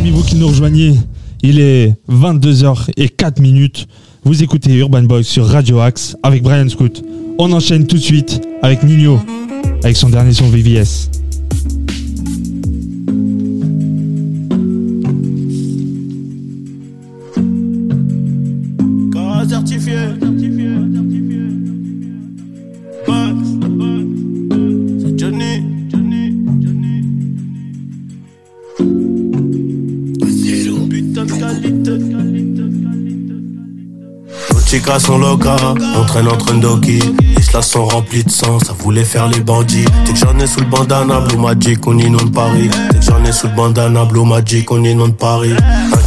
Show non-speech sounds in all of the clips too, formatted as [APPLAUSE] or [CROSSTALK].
amis, vous qui nous rejoignez, il est 22h et 4 minutes. Vous écoutez Urban Boys sur Radio Axe avec Brian Scoot. On enchaîne tout de suite avec Nino, avec son dernier son VVS. Chicas sont locas, on traîne entre Ndoki. Les cela sont remplis de sang, ça voulait faire les bandits. Dès que j'en ai sous le bandana, Blue Magic, on inonde Paris. Dès que j'en ai sous le bandana, Blue Magic, on inonde Paris.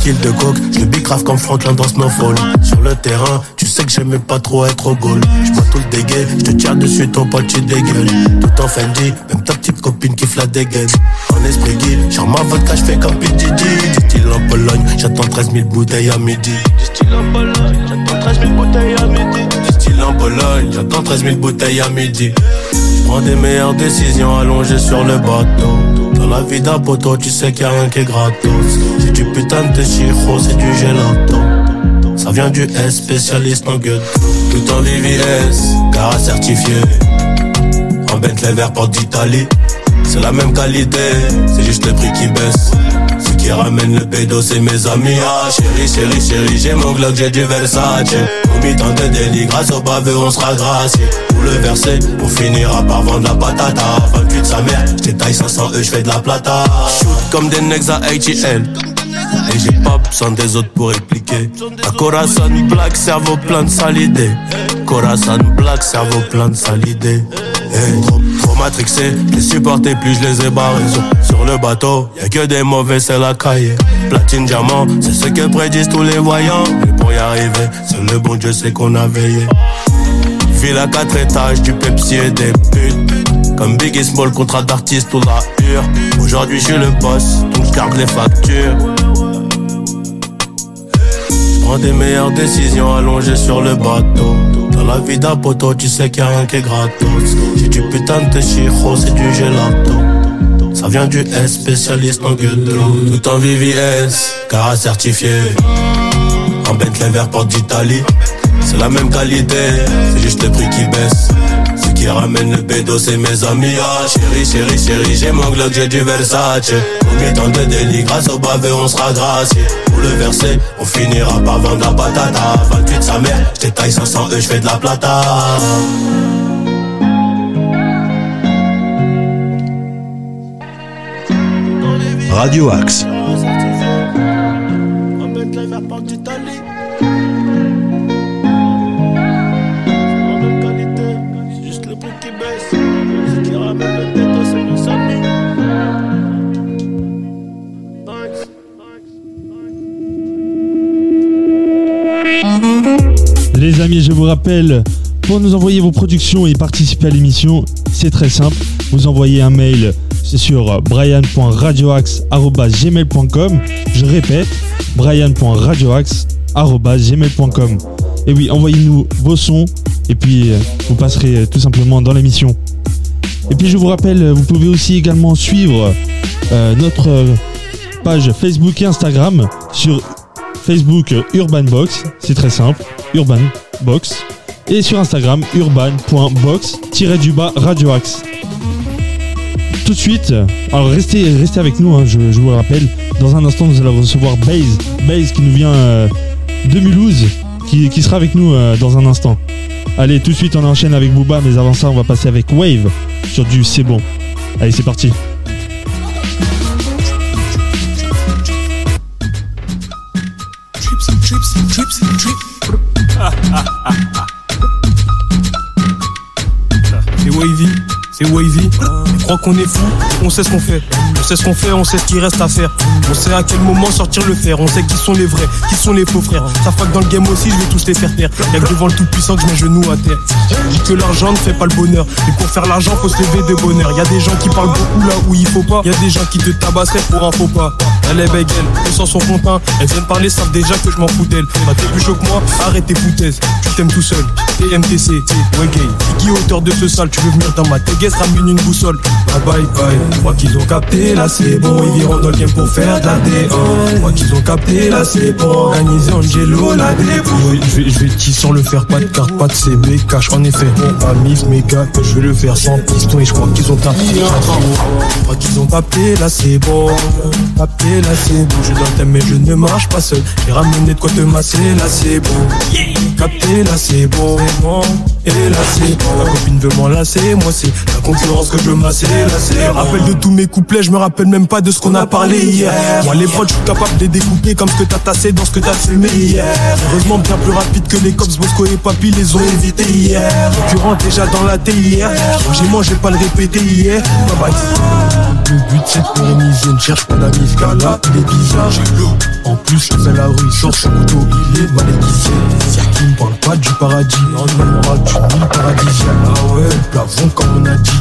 Kill de coke, je le bicrave comme Franklin dans Snowfall. Sur le terrain, tu sais que j'aimais pas trop être au goal. J'bois tout le dégueu, je te tire dessus, ton pote tu dégueules. Tout en Fendi, même ta petite copine qui la dégaine. En esprit guide, genre ma vodka, je fais comme PDD. Du style en Pologne, j'attends 13 000 bouteilles à midi. Du style en Pologne, j'attends 13 000 bouteilles à midi. Du style en Pologne, j'attends 13 000 bouteilles à midi. Prends des meilleures décisions allongées sur le bateau. Dans la vie d'un poteau, tu sais qu'il y a rien qui est gratos. Du putain de chiro, c'est du gelato. Ça vient du S, spécialiste en gueule. Tout en VVS, car certifié. En Bentley vert porte d'Italie. C'est la même qualité, c'est juste le prix qui baisse. Ce qui ramène le pédo, c'est mes amis. Ah, chérie, chérie, chérie, j'ai mon Glock, j'ai du Versace. Au mi-temps de délit, grâce au baveux, on sera gracié. Pour le verser, on finira par vendre la patata. 28 sa mère, j'détaille 500 E, j'fais de la plata. Shoot comme des necks à ATL. Et j'ai pas besoin des autres pour répliquer. Un Corazon black, cerveau plein de sale idée. Corazon black, cerveau plein de sale idée. Hey, trop, trop matrixé, les supportais plus, je les ai barrés. Sur, le bateau, y'a que des mauvais, c'est la cahier. Platine, diamant, c'est ce que prédisent tous les voyants. Mais pour y arriver, c'est le bon Dieu, c'est qu'on a veillé. Ville à quatre étages, du Pepsi et des putes. Comme Big et Small, contrat d'artiste ou la hure. Aujourd'hui, je suis le boss, donc je garde les factures. Des meilleures décisions allongées sur le bateau. Dans la vie d'un tu sais qu'il y a rien qui est gratos. J'ai du putain de chiro, c'est du gelato. Ça vient du S, spécialiste en ghetto. Tout en VVS, car certifié. En Bentley vert porte d'Italie. C'est la même qualité, c'est juste le prix qui baisse. Qui ramène le pédo, c'est mes amis. Ah, chérie, chérie, chérie, j'ai mon Glock, j'ai du Versace. Au mi-temps de délit, grâce au baveux, on sera gracié. Pour le verser, on finira par vendre la patata. 28 sa mère, j'détaille 500 E, j'fais de la plata. Radio Axe. Je vous rappelle, pour nous envoyer vos productions et participer à l'émission, c'est très simple. Vous envoyez un mail sur brian.radioaxe.gmail.com Je répète, brian.radioaxe.gmail.com Et oui, envoyez-nous vos sons et puis euh, vous passerez euh, tout simplement dans l'émission. Et puis je vous rappelle, vous pouvez aussi également suivre euh, notre euh, page Facebook et Instagram sur Facebook euh, Urban Box, c'est très simple, Urban Box. Et sur Instagram, urban.box-du-bas radioaxe. Tout de suite, alors restez, restez avec nous, hein, je, vous le rappelle. Dans un instant, nous allons recevoir Baze, Baze qui nous vient euh, de Mulhouse, qui, qui sera avec nous euh, dans un instant. Allez, tout de suite, on enchaîne avec Booba, mais avant ça, on va passer avec Wave sur du C'est bon. Allez, c'est parti. C'est wavy, c'est wavy. On croit qu'on est fou, on sait ce qu'on fait. On sait ce qu'on fait, on sait ce qu'il reste à faire. On sait à quel moment sortir le fer. On sait qui sont les vrais, qui sont les faux frères. Ça que dans le game aussi, je vais tous les faire taire. Y'a que devant le tout puissant que je mets genou à terre. Dis que l'argent ne fait pas le bonheur. Et pour faire l'argent, faut se lever de bonheur. Y a des gens qui parlent beaucoup là où il faut pas. Y a des gens qui te tabasseraient pour un faux pas. Elle est belle, elle, elles s'en sont contents. Elles viennent parler, savent déjà que je m'en fous d'elle. Bah t'es plus chaud que moi, arrête tes foutaises. Tu t'aimes tout seul. TMTC, ouais gay. Qui hauteur de ce sale, tu veux venir dans ma téguesse, ramène une boussole. Bye bye bye. Crois qu'ils ont capté, là c'est bon. Ils viront dans le game pour faire de la D1. Je crois qu'ils ont capté, là c'est bon. Organiser Angelo, la débrouille. Je vais, je sans le faire, pas de carte, pas de CB, cash. En effet, bon, pas méga, je vais le faire sans piston. Et je crois qu'ils ont capté. Je crois qu'ils ont capté, là c'est bon. Capté, là c'est bon. Je dois mais je ne marche pas seul. J'ai ramené de quoi te masser, là c'est bon. Capté, là c'est bon. Et là c'est bon. La copine veut m'enlacer, moi c'est la concurrence que je veux masser, là c'est bon. Rappelle de tous mes couplets, je me rappelle même pas de ce qu'on a parlé hier. Moi les prods, je suis capable de les découper comme ce que t'as tassé dans ce que t'as fumé hier. Heureusement bien plus rapide que les cops, Bosco et Papy les ont évité hier. Concurrent déjà dans la TIR. J'ai mangé pas le répéter hier. Bye bye. Le but c'est de pérenniser, ne cherche pas d'amis, ce gars-là, il. En plus, je fais la rue, sort il est qui me parle pas du paradis, on du nid paradisiaque. Ah ouais, plafond comme on a dit.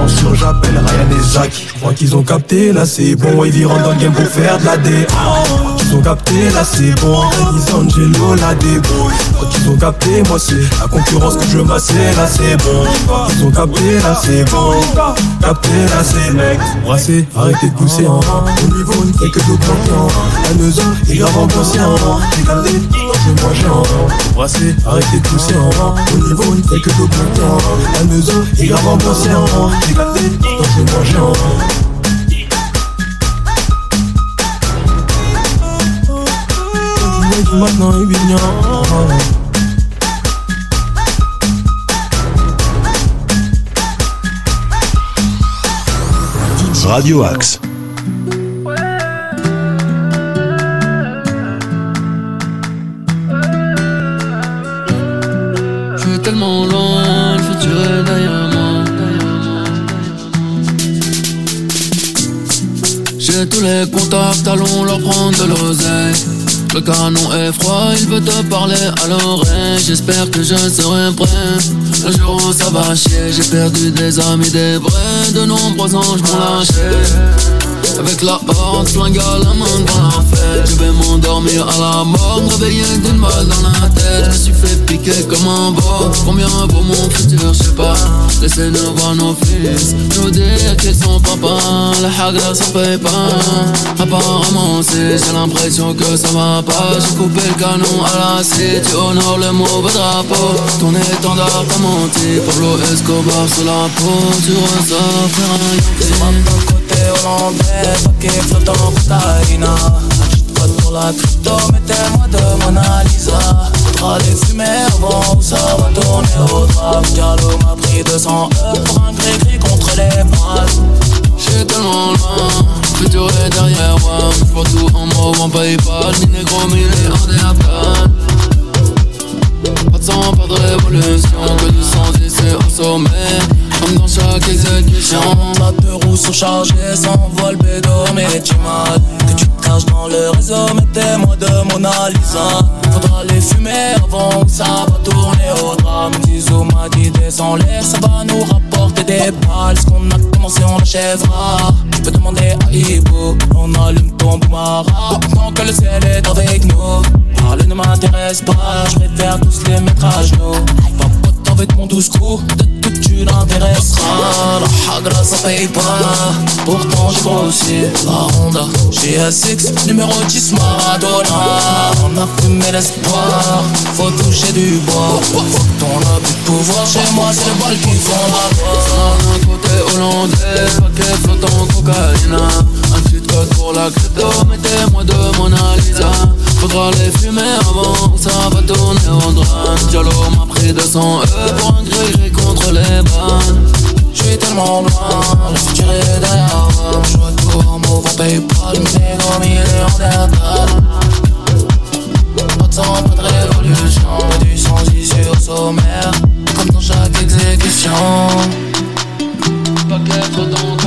En sûr, j'appelle Ryan et Zach. Je crois qu'ils ont capté, là c'est bon, ils iront dans le game pour faire de la D. Ils ont capté, là c'est bon, ils Angelo, la débrouille. Quand ils ont capté, moi c'est la concurrence que je masser, là c'est bon. Ils ont capté, là c'est bon, capté, là c'est mec. Brasser, arrêtez de pousser en Au niveau, ne fait que d'augmenter en La maison est grave ambiancée en J'ai calé, je vais manger en Brasser, arrêtez de pousser en Au niveau, ne fait que d'augmenter en La maison est grave ambiancée en J'ai calé, je vais manger en Maintenant il vient Radio Axe. Je suis tellement loin, le futur est derrière moi. J'ai tous les contacts, allons leur prendre de l'oseille. Le canon est froid, il veut te parler à l'oreille. J'espère que je serai prêt. Le jour où ça va chier, j'ai perdu des amis, des vrais. De nombreux anges m'ont lâché. Avec la horde, flingue à la main dans la fête. Je vais m'endormir à la mort, me réveiller d'une balle dans la tête. Je me suis fait piquer comme un bord. Combien vaut mon futur, je sais pas. Laissez-nous voir nos fils Nous dire qu'ils sont papa La hagra ça paye pas Apparemment c'est, j'ai l'impression que ça va pas. J'ai coupé le canon à la cité. Tu honores le mauvais drapeau. Ton étendard t'a menti. Pablo Escobar sur la peau. Tu ressors faire un hollandais, paquet flottant cocaïna Achète code pour la crypto, mettez-moi de Mona Lisa. Faudra les fumer avant ou ça va tourner au drame. Diallo m'a pris 200 E pour un gris-gris contre les balles J'suis tellement loin, futur est derrière moi. J'vois tout en mauve en Paypal, mi négro, mi en Afghan Pas de sang, pas de révolution, que du sang ici au sommet comme dans chaque exécution Ta deux roues sont chargées, s'envole bédo mais mal Que tu te caches dans le réseau, mettez-moi de Mona Lisa. Faudra les fumer avant que ça va tourner. Au drame Zizou m'a dit descends-les, ça va nous rapporter des balles. Ce qu'on a commencé on l'achèvera. Tu peux demander à Ibo, on allume ton boumara Tant que le ciel est avec nous. Parler ne m'intéresse pas, je préfère tous les mettre à genoux mon douce Peut-être que tu l'intéresseras La ça paye pas. Pourtant je vois aussi la Honda GSX numéro 10 Maradona. On a fumé l'espoir Faut toucher du bois. Faut ton abus de pouvoir Chez moi c'est le bal qui font la D'un côté hollandais Paquet flottant cocaïne Un petit code pour la crypto Mettez-moi de Mona Lisa Faudra les fumer avant. Ça va tourner au drame. Diallo m'a pris 200 E pour un gris contre les bannes Je suis tellement loin, le futur est derrière Je tout en mauve en Paypal Mais mais il est en théâtral Pas de sang, pas de révolution Mais du sang issu au sommaire. Comme dans chaque exécution. Paquet flottant cocaïne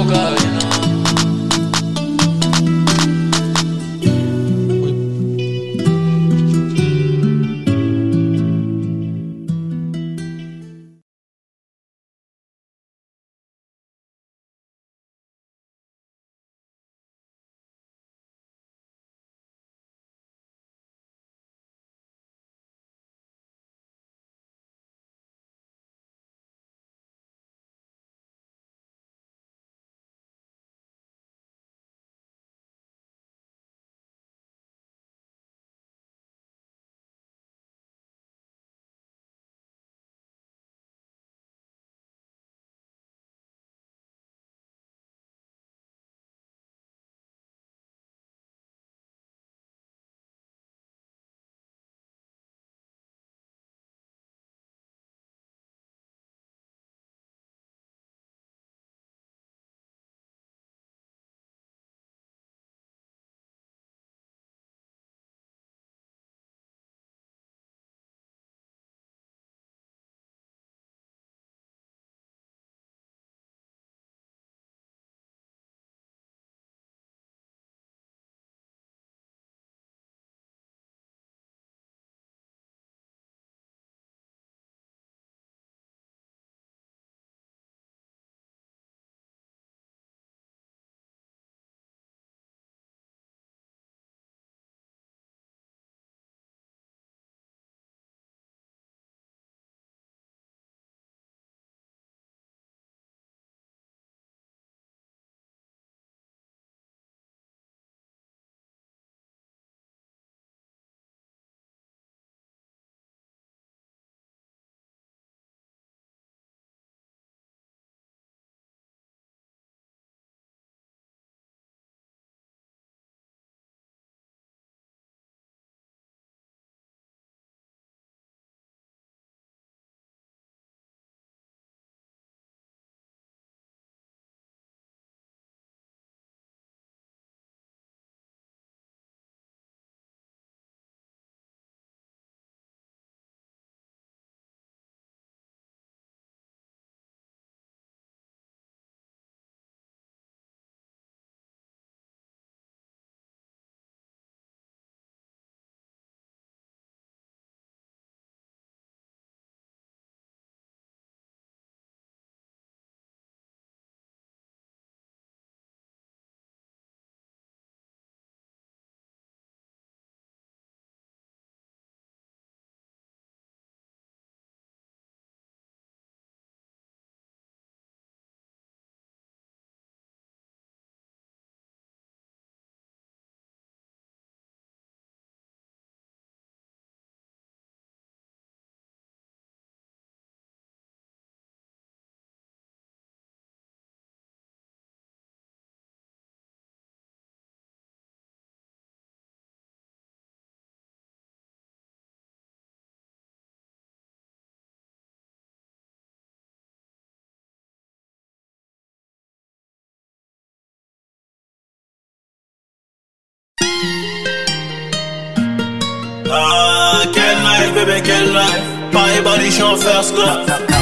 Ah, quelle life, bébé, quelle life. Paris, body, je first class.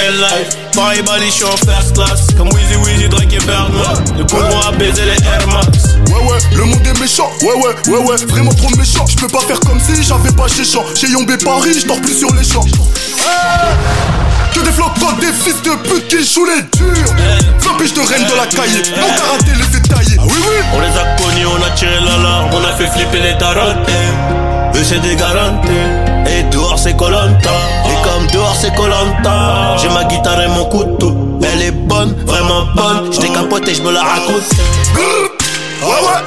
Quelle life? Paris, body, je suis en first class. Comme Weezy, Weezy, Drake et Bergman. Le convoi a baisé les Air Max. Ouais ouais, le monde est méchant, ouais ouais, ouais ouais, vraiment trop méchant. Je peux pas faire comme si j'avais pas chez champ. Chez Yombé Paris, je dors plus sur les champs. Que des flocons, des fils de pute qui jouent les durs. 20 piges de reine de la cahier, mon karaté les fait tailler. Ah oui oui, On les a connus, on a tiré l'alarme, on a fait flipper les tarotes. Eux c'est des garanties. Et dehors c'est Colanta. Comme dehors c'est Colanta, j'ai ma guitare et mon couteau. Elle est bonne, vraiment bonne. Je capote et je me la raconte. Ouais ouais,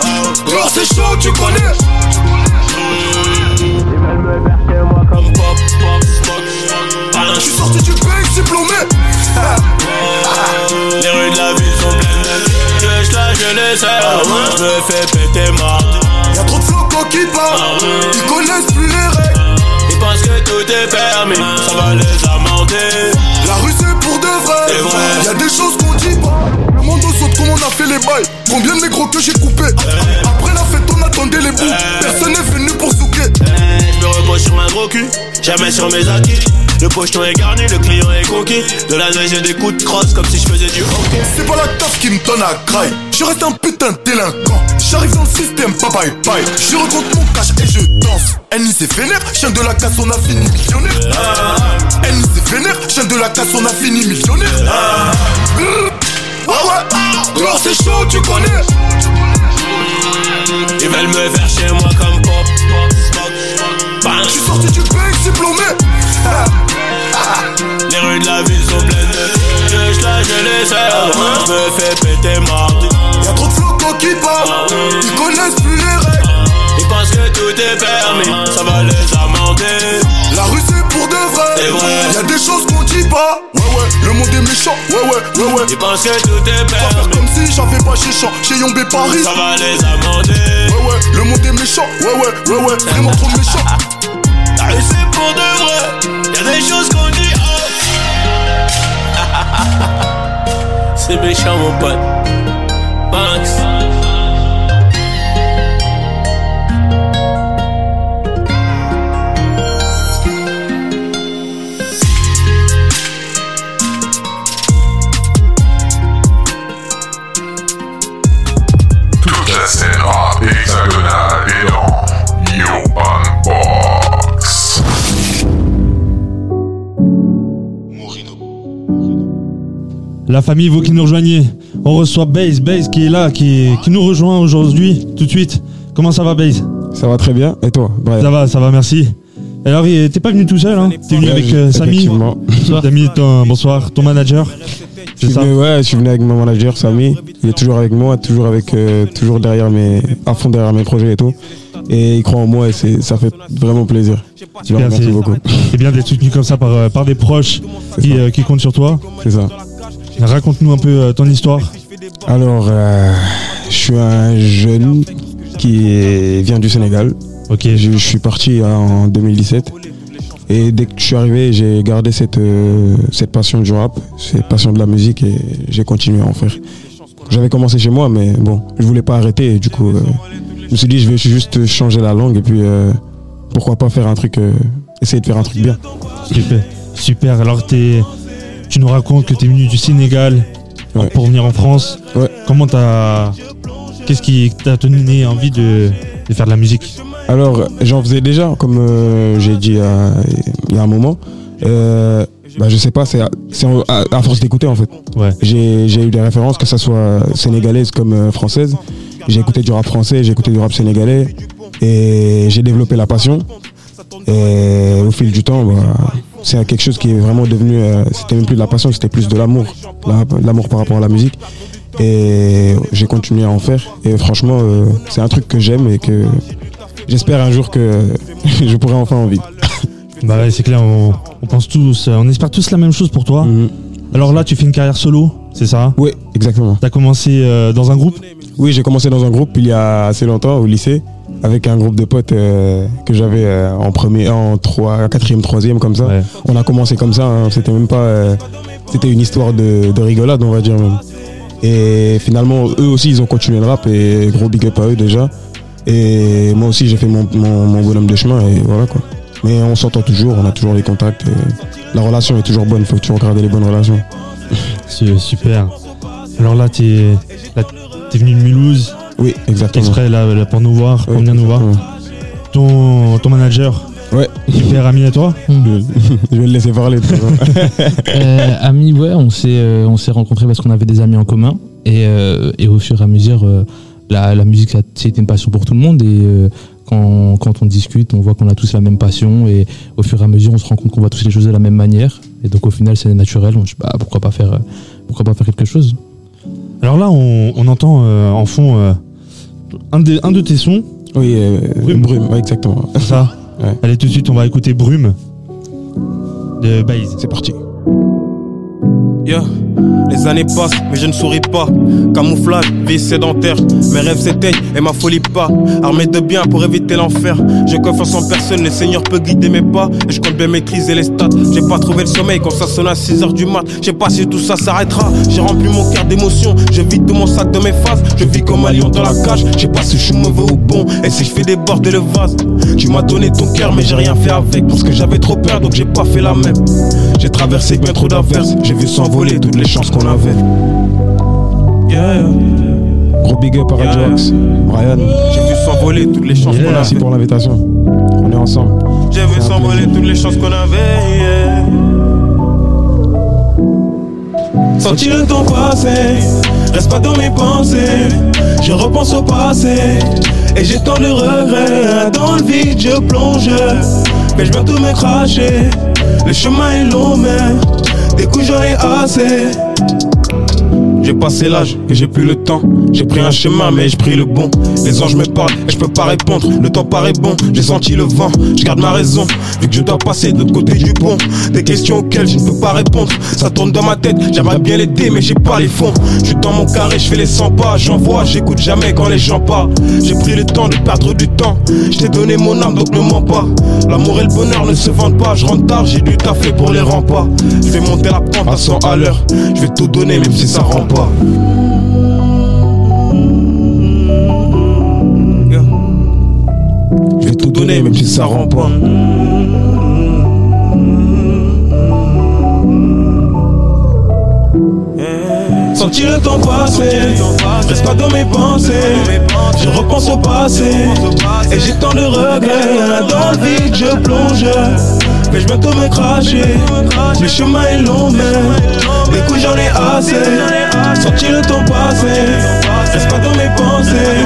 dehors c'est chaud, tu connais. Je suis sorti du bec diplômé. [LAUGHS] Les rues de la ville sont pleines de Je je la je les sais. Je me fais péter marde. Y'a trop de flocons qui parlent, ils connaissent plus les règles. Ils pensent que tout est ça va les amender. La rue c'est pour de vrai. Y'a des choses qu'on dit pas. Le monde saute comme on a fait les bails. Combien de négros que j'ai coupé Après la fête, on attendait les bouts. Personne n'est venu pour souquer. Repose sur un gros cul, jamais sur mes acquis. Le pocheton est garni, le client est conquis. De la neige et des coups de crosse comme si je faisais du hockey. C'est pas la taf qui me donne à craille. Je reste un putain de délinquant. J'arrive dans le système, bye bye bye. Je rencontre mon cash et je danse. Annie c'est vénère, chien de la casse, on a fini millionnaire. Annie c'est vénère, chien de la casse, on a fini millionnaire. Grrr. Ouais ouais, dehors c'est chaud, tu connais. Ils veulent me faire chez moi comme pop, pop, smoke. Bang. Je suis sorti du bec diplômé. Les rues de la ville sont pleines de Je les sais. Je me fais péter mardi. Y'a trop de flocons qui parlent, ils connaissent plus les règles. Ils pensent que tout est permis, ça va Y'a des choses qu'on dit pas. Ouais ouais, le monde est méchant. Ouais ouais, ouais ouais. Ils pensent que tout est Pas faire comme si j'avais pas chez champ. Chez Yombé Paris. ça va les amender. Ouais ouais, le monde est méchant. Ouais ouais, ouais ouais, vraiment trop méchant. La rue c'est pour de vrai, y'a des choses qu'on dit oh. [LAUGHS] C'est méchant mon pote. La famille, vous qui nous rejoignez, on reçoit Base, Base qui est là, qui, qui nous rejoint aujourd'hui, tout de suite. Comment ça va, Base Ça va très bien. Et toi Brian? Ça va, ça va, merci. Alors, il- t'es pas venu tout seul, hein? T'es venu Ouais, avec euh, Samy? Effectivement. Samy, ton, bonsoir, ton manager. Je C'est suis ça? venu, ouais, je suis venu avec mon manager Samy. Il est toujours avec moi, toujours avec, euh, toujours derrière mes, à fond derrière mes projets et tout. Et il croit en moi et c'est, ça fait vraiment plaisir. Je remercie c'est- beaucoup. C'est bien d'être soutenu comme ça par, euh, par des proches qui, euh, qui comptent sur toi. C'est ça. Raconte-nous un peu euh, ton histoire. Alors, euh, je suis un jeune qui vient du Sénégal. Ok, Je, je suis parti en 2017. Et dès que je suis arrivé, j'ai gardé cette, euh, cette passion du rap, cette passion de la musique et j'ai continué à en faire. J'avais commencé chez moi, mais bon, je voulais pas arrêter. Et du coup, euh, je me suis dit, je vais juste changer la langue et puis euh, pourquoi pas faire un truc, essayer de faire un truc bien. super. Super. Alors, t'es- tu nous racontes que tu es venu du Sénégal Ouais. pour venir en France. Ouais. Comment t'as. Qu'est-ce qui t'a donné envie de, de faire de la musique? Alors, j'en faisais déjà, comme euh, j'ai dit euh, il y a un moment. Euh, bah, je sais pas, c'est à, c'est à- à force d'écouter en fait. Ouais. J'ai eu des références, que ce soit sénégalaises comme euh, françaises. J'ai écouté du rap français, j'ai écouté du rap sénégalais et j'ai développé la passion. Et au fil du temps, bah, c'est quelque chose qui est vraiment devenu. euh, c'était même plus de la passion, c'était plus de l'amour. La- L'amour par rapport à la musique. Et j'ai continué à en faire. Et franchement, euh, c'est un truc que j'aime et que j'espère un jour que [LAUGHS] je pourrai enfin en vivre. [LAUGHS] Bah ouais, c'est clair, on, on pense tous, euh, on espère tous la même chose pour toi. Mhm. Alors là, tu fais une carrière solo, c'est ça? Oui, exactement. T'as commencé euh, dans un groupe? Oui, j'ai commencé dans un groupe il y a assez longtemps au lycée avec un groupe de potes euh, que j'avais euh, en premier, en trois, quatrième, troisième comme ça. Ouais. On a commencé comme ça. hein, c'était même pas, euh, c'était une histoire de, de rigolade, on va dire même. Et finalement, eux aussi, ils ont continué le rap et gros big up à eux déjà. Et moi aussi, j'ai fait mon, mon, mon bonhomme de chemin et voilà quoi. Mais on s'entend toujours, on a toujours les contacts. la relation est toujours bonne, il faut toujours garder les bonnes relations. [LAUGHS] C'est super. Alors là, t'es là, t'es venu de Mulhouse, Oui, exactement. exprès là, là, pour nous voir, pour venir nous voir. Ton, ton manager, Ouais, super ami à toi je vais le laisser parler. [LAUGHS] Euh, amis, ouais, on s'est euh, on s'est rencontrés parce qu'on avait des amis en commun et, euh, et au fur et à mesure, euh, la, la musique ça- c'était une passion pour tout le monde et euh, quand, quand on discute, on voit qu'on a tous la même passion et au fur et à mesure, on se rend compte qu'on voit tous les choses de la même manière et donc au final, c'est naturel. On se dit bah pourquoi pas faire pourquoi pas faire quelque chose? Alors là, on, on entend euh, en fond euh, un, de tes sons, oui, euh, Brume. Brume, ouais, exactement. ça Ouais. Allez, tout de suite, on va écouter Brume de Baze. C'est parti. Yeah. Les années passent, mais je ne souris pas. Camouflage, vie sédentaire. Mes rêves s'éteignent et ma folie pas. Armé de bien pour éviter l'enfer. J'ai confiance en personne, le Seigneur peut guider mes pas. Et je compte bien maîtriser les stats. J'ai pas trouvé le sommeil quand ça sonne à 6h du mat. Je sais pas si tout ça s'arrêtera. J'ai rempli mon cœur d'émotions. Je vide tout mon sac de mes phases. Je vis comme un lion dans la cage. Je sais pas si je suis mauvais ou bon. Et si je fais déborder le vase. Tu m'as donné ton cœur, mais j'ai rien fait avec. Parce que j'avais trop peur, donc j'ai pas fait la même. J'ai traversé bien trop d'averses. J'ai vu toutes les chances qu'on avait. Yeah. Gros big up à Radio Yeah. Axe. Brian, J'ai vu s'envoler toutes les chances Yeah. qu'on merci avait. pour l'invitation. On est ensemble. J'ai vu s'envoler toutes les chances qu'on avait. yeah. Senti le temps passer, reste pas dans mes pensées. Je repense au passé et j'ai tant de regrets. Dans le vide, je plonge, mais je vais tout me cracher. Le chemin est long, mais des coups ai assez. Passé l'âge et j'ai plus le temps. J'ai pris un chemin, mais j'ai pris le bon. Les anges me parlent et je peux pas répondre. Le temps paraît bon, j'ai senti le vent. Je garde ma raison, vu que je dois passer de l'autre côté du pont. Des questions auxquelles je ne peux pas répondre. Ça tourne dans ma tête, j'aimerais bien l'aider, mais j'ai pas les fonds. Je suis dans mon carré, je fais les 100 pas. J'envoie, j'écoute jamais quand les gens parlent. J'ai pris le temps de perdre du temps. Je t'ai donné mon âme, donc ne mens pas. L'amour et le bonheur ne se vendent pas. Je rentre tard, j'ai dû taffer pour les remparts. Je vais monter la pente à 100 à l'heure. Je vais tout donner, même si ça rend pas. Je vais tout donner, même si ça rend pas. Senti le temps passer, reste pas dans mes pensées. Je repense au passé, et j'ai tant de regrets. Dans le vide, je plonge, mais je vais tout me cracher. Le chemin est long, mais coups j'en ai assez. Senti le temps passer, reste pas dans mes pensées.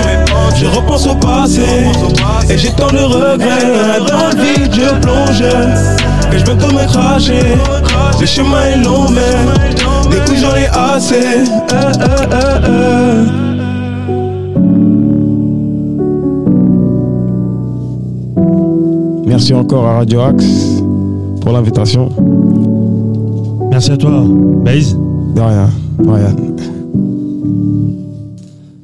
Je repense au passé, et j'ai tant de regrets. Dans le vide, je plonge, mais je vais tout me cracher. Le chemin est long, mais coups j'en ai assez. Merci encore à Radio Axe pour l'invitation. Merci à toi, Baze. De rien, Brian.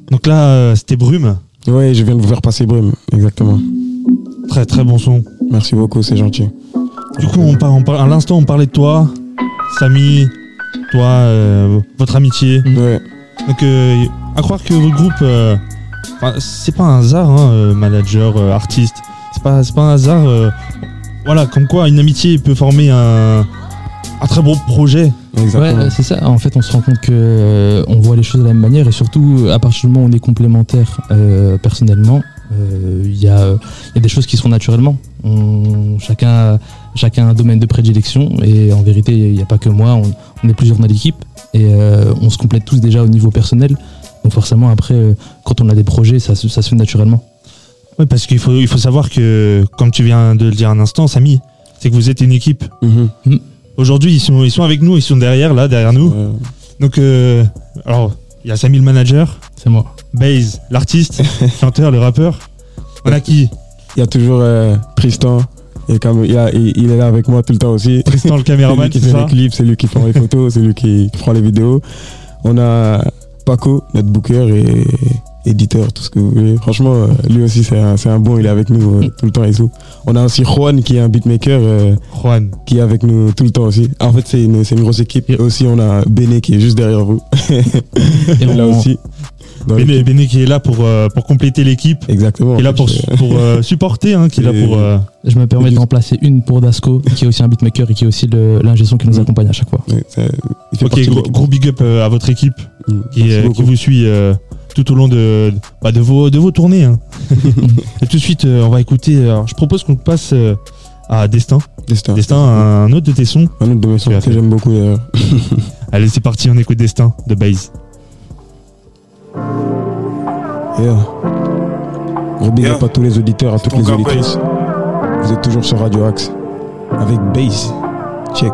Donc là, euh, c'était Brume. Oui, je viens de vous faire passer Brume, exactement. Très très bon son. Merci beaucoup, c'est gentil. Du coup, on par- on par- à l'instant, on parlait de toi, Samy, toi, euh, votre amitié. Ouais. Donc, euh, à croire que votre groupe, c'est pas un hasard, hein, manager, artiste. C'est pas, pas un hasard. voilà, comme quoi une amitié peut former un, un très beau projet. Exactement. Ouais, c'est ça. En fait, on se rend compte que euh, on voit les choses de la même manière et surtout, à partir du moment où on est complémentaires euh, personnellement, euh, il y, a, euh, il y a des choses qui sont naturellement. On- chacun, chacun a un domaine de prédilection et en vérité, il n'y a pas que moi. On, on est plusieurs dans l'équipe et euh, on se complète tous déjà au niveau personnel. Donc forcément, après, euh, quand on a des projets, ça, se- ça se fait naturellement. Oui, parce qu'il faut, il faut savoir que, comme tu viens de le dire un instant, Samy, c'est que vous êtes une équipe. Mhm. Aujourd'hui, ils sont, ils sont avec nous, ils sont derrière, là, derrière nous. Ouais. Donc, euh, alors, il y a Samy le manager, C'est moi. Baze, l'artiste, [LAUGHS] chanteur, le rappeur. On a qui Il y a toujours euh, Tristan. Et comme il, y a- il- il est là avec moi tout le temps aussi. Tristan, le [LAUGHS] C'est caméraman, lui qui c'est fait ça les clips, c'est lui qui prend les photos, c'est lui qui prend les vidéos. On a Paco, notre booker, et éditeur, tout ce que vous voulez. Franchement, euh, lui aussi, c'est un, c'est un bon, il est avec nous euh, tout le temps et tout. On a aussi Juan qui est un beatmaker euh, Juan. qui est avec nous tout le temps aussi. En fait, c'est une, c'est une grosse équipe. Et aussi, on a Béné qui est juste derrière vous. [LAUGHS] Et [LAUGHS] là on- aussi. Béné, qui est là pour, euh, pour compléter l'équipe, Exactement. qui est là pour, pour euh, [LAUGHS] supporter, hein, qui est là pour. euh, Je me permets d'en placer une pour Dasco, qui est aussi un beatmaker et qui est aussi l'ingé son qui nous Mm. accompagne à chaque fois. Ouais, Ok, de gros, big up à votre équipe Mm. qui, euh, vous suit euh, tout au long de, bah, de, vos, de vos tournées. hein. [LAUGHS] Et tout de suite, euh, on va écouter. alors, je propose qu'on passe euh, à Destin. Destin. Destin, un autre de tes sons. Un autre de mes sons que fait. j'aime beaucoup d'ailleurs. [LAUGHS] Allez, c'est parti, on écoute Destin de Base. Yeah. Gros big Yeah. up à tous les auditeurs, à toutes les auditrices. Vous êtes toujours sur Radio Axe. Avec Bass. Check.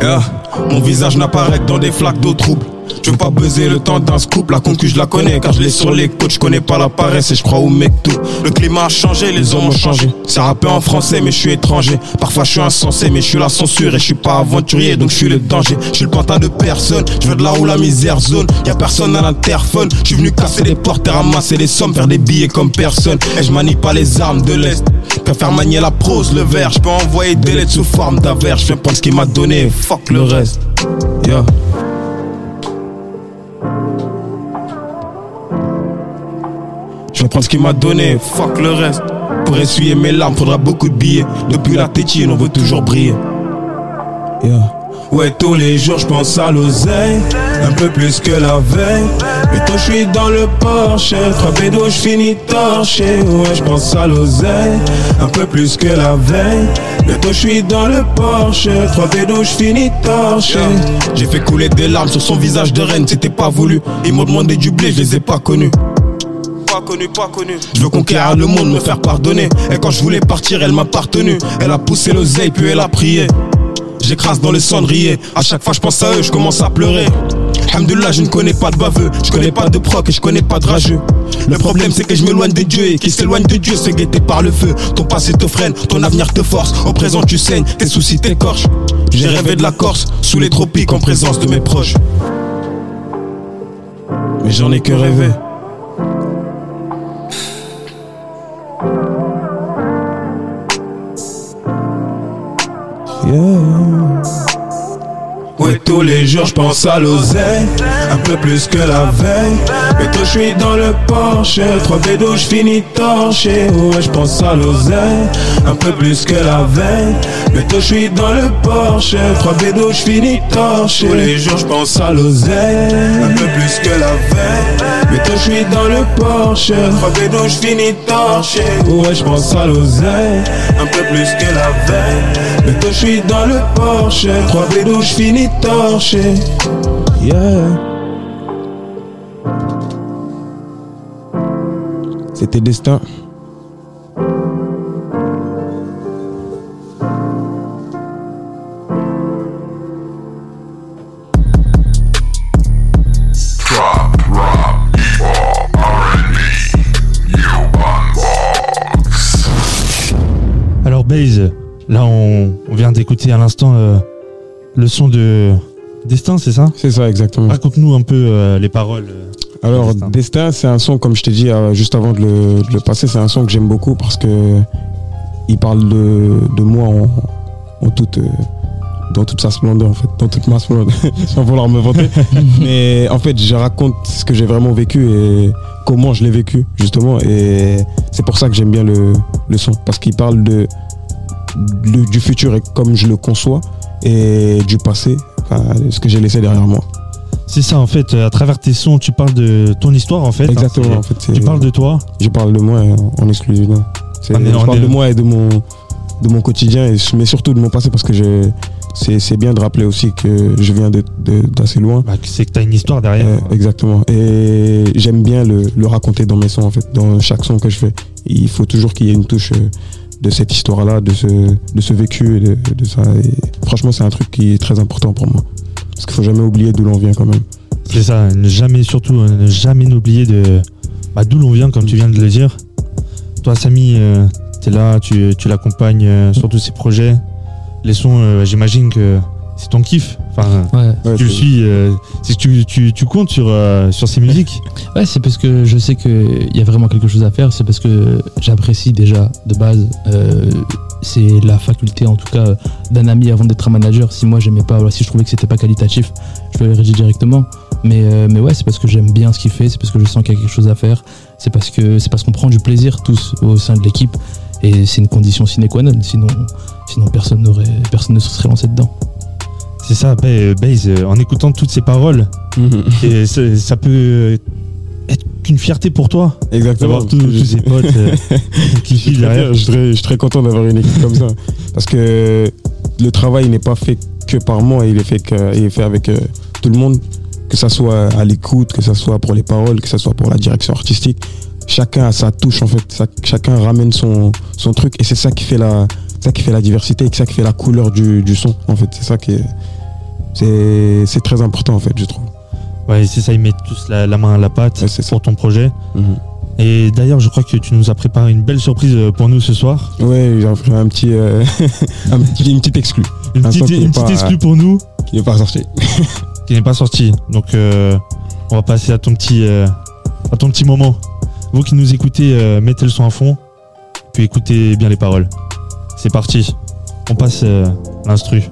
Yeah. Mon visage n'apparaît que dans des flaques d'eau trouble. Je veux pas baiser le temps d'un scoop, la concu je la connais car je l'ai sur les côtes, je connais pas la paresse et je crois au mec tout. Le climat a changé, les hommes ont changé. C'est rappé en français mais je suis étranger. Parfois je suis insensé mais je suis la censure et je suis pas aventurier donc je suis le danger. Je suis le pantin de personne, je veux de là où la misère zone. Y a personne à l'interphone, je suis venu casser les portes et ramasser les sommes, faire des billets comme personne. Et je manie pas les armes de l'Est. Préfère manier la prose, le verre, je peux envoyer des lettres sous forme d'averse. Je viens prendre ce qu'il m'a donné, fuck le reste. Yeah. Je vais prendre ce qu'il m'a donné, fuck le reste. Pour essuyer mes larmes, faudra beaucoup de billets. Depuis la tétine, on veut toujours briller. Ouais, tous les jours, je pense à l'oseille. Un peu plus que la veille. Mais toi, je suis dans le Porsche. Trois bédos, je finis torché. Ouais, je pense à l'oseille. Un peu plus que la veille. Toi, je suis dans le Porsche. Trois bédos, je finis torché. J'ai fait couler des larmes sur son visage de reine. C'était pas voulu. Ils m'ont demandé du blé, je les ai pas connus. Pas connu, pas connu. Je veux conquérir le monde, me faire pardonner. Et quand je voulais partir, elle m'a partenu. Elle a poussé l'oseille, puis elle a prié. J'écrase dans le cendrier. À chaque fois, je pense à eux, je commence à pleurer. Alhamdoulilah, je ne connais pas de baveux. Je connais pas de proc et je connais pas de rageux. Le problème, c'est que je m'éloigne de Dieu. Et qui s'éloigne de Dieu, c'est guetté par le feu. Ton passé te freine, ton avenir te force. Au présent, tu saignes, tes soucis t'écorchent. J'ai rêvé de la Corse, sous les tropiques, en présence de mes proches. Mais j'en ai que rêvé. Yeah. Ouais, tous les jours je pense à l'oseille, un peu plus que la veille. Mais toi, je dans le Porsche, trois bédos, je finis torché. Ouais, je pense à l'oseille, un peu plus que la veille. Mais toi, je suis dans le Porsche, trois bédos, je finis torché. Tous les jours je pense à l'oseille, un peu plus que la veille. Mais toi, je dans le Porsche, trois bédos, je finis torché. Ouais, je pense à l'oseille, un peu plus que la veille. Mais toi, je suis dans le Porsche, trois bédos, je finis C'était Destin. Alors, Base, là, on, on vient d'écouter à l'instant euh, le son de Destin, c'est ça C'est ça, exactement. Raconte-nous un peu euh, les paroles. euh. Alors, Destin. Destin, c'est un son, comme je t'ai dit euh, juste avant de le, de le passer, c'est un son que j'aime beaucoup parce que il parle de, de moi en, en toute, euh, dans toute sa splendeur, en fait, dans toute ma splendeur, [LAUGHS] sans vouloir me vanter. [LAUGHS] Mais en fait, je raconte ce que j'ai vraiment vécu et comment je l'ai vécu, justement. Et c'est pour ça que j'aime bien le, le son, parce qu'il parle de, de- du futur et comme je le conçois, et du passé, ce que j'ai laissé derrière moi. C'est ça, en fait, à travers tes sons, tu parles de ton histoire, en fait. hein, Exactement, en fait. tu parles de toi. Je parle de moi en, On est- je parle de moi et de mon, de mon quotidien, et, mais surtout de mon passé, parce que je- c'est bien de rappeler aussi que je viens d'assez loin. Bah, c'est que tu as une histoire derrière. Euh, exactement. Et j'aime bien le, le raconter dans mes sons, en fait, dans chaque son que je fais. Il faut toujours qu'il y ait une touche euh, de cette histoire-là, de ce, de ce vécu, et de, ça. Franchement, c'est un truc qui est très important pour moi. Parce qu'il faut jamais oublier d'où l'on vient quand même. C'est ça, ne jamais, surtout, euh, ne jamais n'oublier de bah, d'où l'on vient, comme tu viens de le dire. Toi, Samy, euh, t'es là, tu, tu l'accompagnes euh, sur tous ses projets. Les sons, j'imagine que c'est ton kiff. Enfin, Ouais. Ouais, tu le suis, euh, c'est que tu, tu, tu comptes sur, euh, sur ces musiques. Ouais, c'est parce que je sais qu'il y a vraiment quelque chose à faire. C'est parce que j'apprécie déjà de base. euh, c'est la faculté, en tout cas, d'un ami avant d'être un manager. Si moi j'aimais pas, si je trouvais que c'était pas qualitatif, je le redis directement. Mais, euh, mais ouais, c'est parce que j'aime bien ce qu'il fait. C'est parce que je sens qu'il y a quelque chose à faire. C'est parce que c'est parce qu'on prend du plaisir tous au sein de l'équipe. Et c'est une condition sine qua non. Sinon, sinon personne n'aurait, personne ne se serait lancé dedans. C'est ça, euh, Baze, euh, en écoutant toutes ces paroles, Mhm. et ça, peut être qu'une fierté pour toi Exactement. d'avoir tous tous ces potes euh, [LAUGHS] qui Je suis, filent très, derrière. je, suis très, je suis très content d'avoir une équipe comme ça. Parce que le travail n'est pas fait que par moi, il est fait, que- il est fait avec euh, tout le monde. Que ça soit à l'écoute, que ça soit pour les paroles, que ça soit pour la direction artistique. Chacun a sa touche en fait. Ça- chacun ramène son, son truc et c'est ça qui fait la, ça qui fait la diversité et c'est ça qui fait la couleur du, du son en fait. C'est ça qui est, c'est, très important en fait, je trouve. Ouais, c'est ça, ils mettent tous la, la main à la pâte Ouais, pour ton projet. Mhm. Et d'ailleurs, je crois que tu nous as préparé une belle surprise euh, pour nous ce soir. Ouais, j'ai fait un petit, euh, [LAUGHS] un petit, une petite exclue Une Un petite, une exclue pour nous qui n'est pas sortie. [LAUGHS] qui n'est pas sortie. Donc, euh, on va passer à ton petit, euh, à ton petit moment. Vous qui nous écoutez, mettez le son à fond, puis écoutez bien les paroles. C'est parti. On passe l'instru.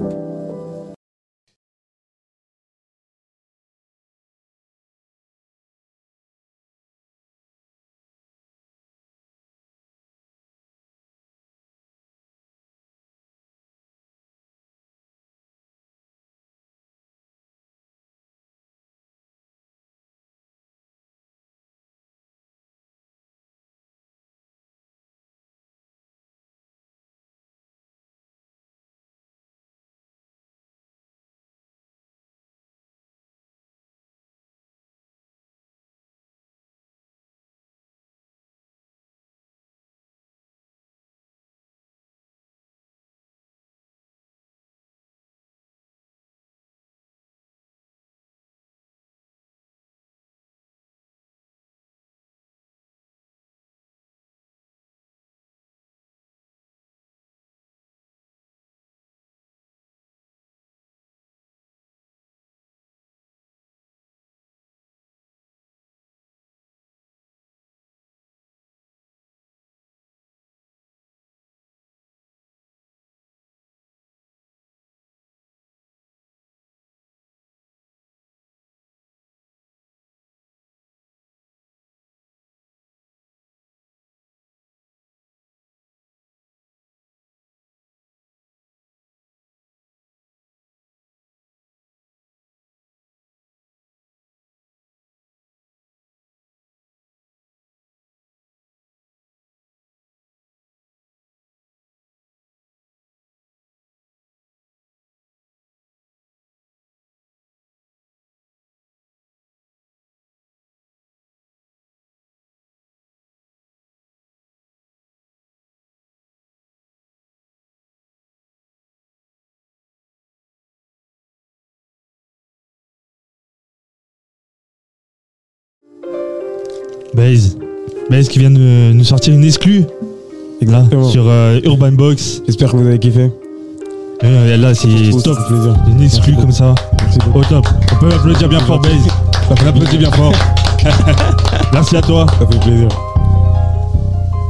Baze. Baze qui vient de nous sortir une exclue là, sur euh, Urban Box. J'espère que vous avez kiffé. Euh, là, c'est top. Une exclue comme ça. Au top. On peut applaudir bien fort, Baze. On applaudit bien fort. [LAUGHS] Merci à toi. Ça fait plaisir.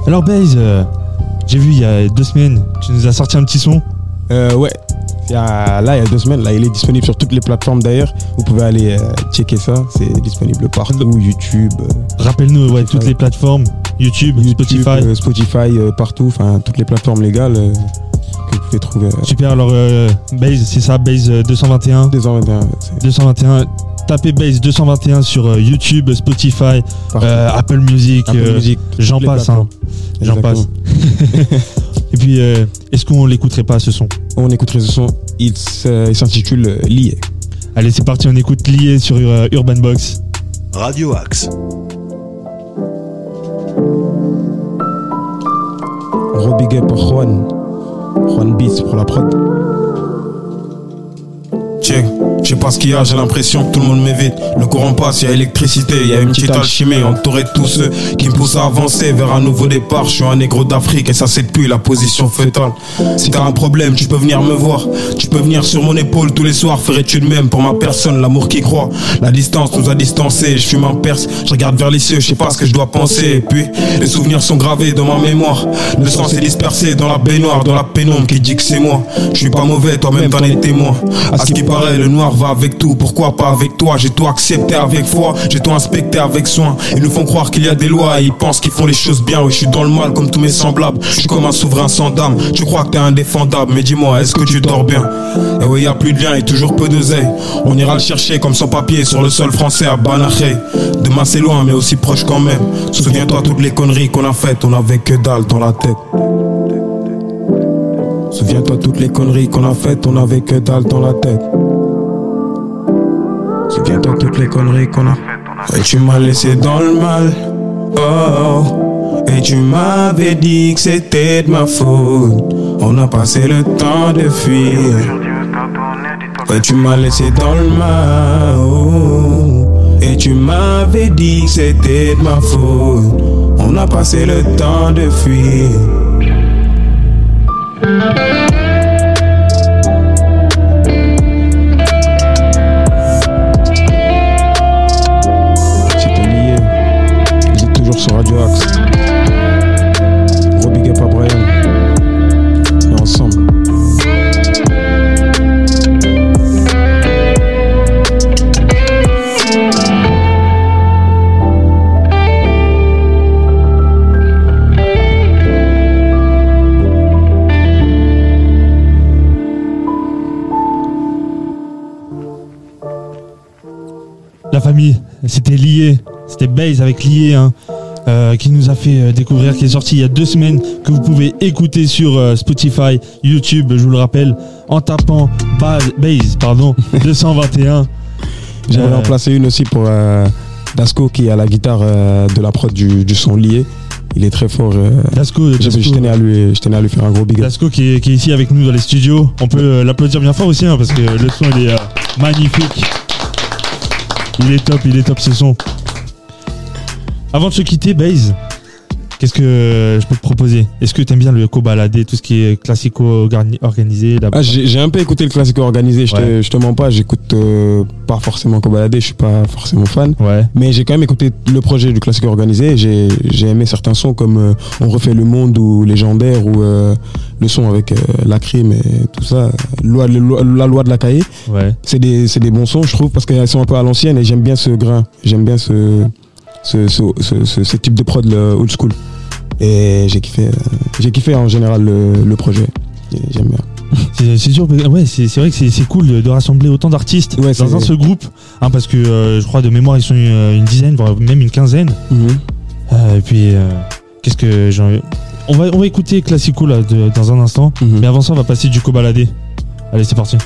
Alors, Baze, euh, j'ai vu il y a deux semaines, tu nous as sorti un petit son. Euh, ouais. Il y a- là, il y a deux semaines, là, il est disponible sur toutes les plateformes d'ailleurs. Vous pouvez aller euh, checker ça. C'est disponible partout, YouTube, euh, Rappelle-nous, ouais, toutes les plateformes. YouTube, YouTube, Spotify. euh, Spotify, partout. Enfin, toutes les plateformes légales que vous pouvez trouver. Super, alors euh, Base, c'est ça, Base euh, 221. 221, c'est 221. Tapez Base 221 sur YouTube, Spotify, euh, Apple Music, euh, Music, j'en passe, hein. j'en passe. Et puis, euh, est-ce qu'on l'écouterait pas ce son? On écouterait ce son. Il euh, s'intitule euh, Lié. Allez, c'est parti, on écoute Lié sur Urban Box. Radio Axe. Gros big up pour Juan. Juan Beats pour la prod. Check, je sais pas ce qu'il y a, j'ai l'impression que tout le monde m'évite. Le courant passe, y a électricité, y a une petite alchimie entourée de tous ceux qui me poussent à avancer vers un nouveau départ. Je suis un négro d'Afrique et ça c'est depuis la position fétale. Si t'as un problème, tu peux venir me voir. Tu peux venir sur mon épaule tous les soirs, ferais-tu de même pour ma personne, l'amour qui croit. La distance nous a distancés, je fume un perse, je regarde vers les cieux, je sais pas ce que je dois penser. Et puis, les souvenirs sont gravés dans ma mémoire. Le sang s'est dispersé dans la baignoire, dans la pénombre qui dit que c'est moi. Je suis pas mauvais, toi-même t'en es témoin. À ce qui le noir va avec tout, pourquoi pas avec toi? J'ai tout accepté avec foi, j'ai tout inspecté avec soin. Ils nous font croire qu'il y a des lois et ils pensent qu'ils font les choses bien. Oui, je suis dans le mal comme tous mes semblables. Je suis comme un souverain sans dame. Tu crois que t'es indéfendable, mais dis-moi, est-ce que tu dors bien? Et oui, y a plus de lien et toujours peu d'oseille. On ira le chercher comme sans papier sur le sol français à Banaché. Demain c'est loin, mais aussi proche quand même. Souviens-toi toutes les conneries qu'on a faites, on avait que dalle dans la tête. Souviens-toi toutes les conneries qu'on a faites, on avait que dalle dans la tête. Toutes les conneries qu'on a. Et tu m'as laissé dans le mal. Oh, et tu m'avais dit que c'était de ma faute. On a passé le temps de fuir. Et tu m'as laissé dans le mal. oh. Et tu m'avais dit que c'était de ma faute. On a passé le temps de fuir. Radio Axe. Gros big à Brian. Est ensemble. La famille, c'était lié. C'était Baze avec lié, hein, euh, qui nous a fait euh, découvrir, qui est sorti il y a deux semaines, que vous pouvez écouter sur euh, Spotify, YouTube, je vous le rappelle, en tapant Baz- Baze, pardon, [LAUGHS] 221. J'aimerais Euh, en placer une aussi pour euh, Dasco qui à la guitare euh, de la prod du, du son lié. Il est très fort. euh, Dasco, je, Dasco. je tenais à lui, je tenais à lui faire un gros big up. Lasco qui est, qui est ici avec nous dans les studios. On peut l'applaudir bien fort aussi hein, parce que le son il est euh, magnifique. Il est top, il est top ce son. Avant de se quitter, Baze, qu'est-ce que je peux te proposer? Est-ce que t'aimes bien le co-baladé, tout ce qui est classico organi- organisé Ah, j'ai un peu écouté le classique organisé, je, Ouais. te, je te mens pas, j'écoute euh, pas forcément Kobalade, je suis pas forcément fan. Ouais. Mais j'ai quand même écouté le projet du classique organisé j'ai j'ai aimé certains sons comme euh, On refait le monde ou Légendaire ou euh, le son avec euh, la crime et tout ça, loi, le- loi- la loi de la cahier. Ouais. C'est des, c'est des bons sons, je trouve, parce qu'ils sont un peu à l'ancienne et j'aime bien ce grain, j'aime bien ce, ce, ce, ce, ce- ce type de prod le old school. Et j'ai kiffé, euh, j'ai kiffé en général le, le projet. Et J'aime bien. [LAUGHS] C'est c'est sûr, ouais, c'est c'est vrai que c'est c'est cool de, rassembler autant d'artistes Ouais, dans un seul groupe, hein, parce que euh, je crois de mémoire ils sont une, une dizaine, voire même une quinzaine. Mhm. Euh, et puis, euh, qu'est-ce que j'ai on va, on va écouter Classico là, de- dans un instant, Mhm. mais avant ça, on va passer du cobaladé. Allez, c'est parti.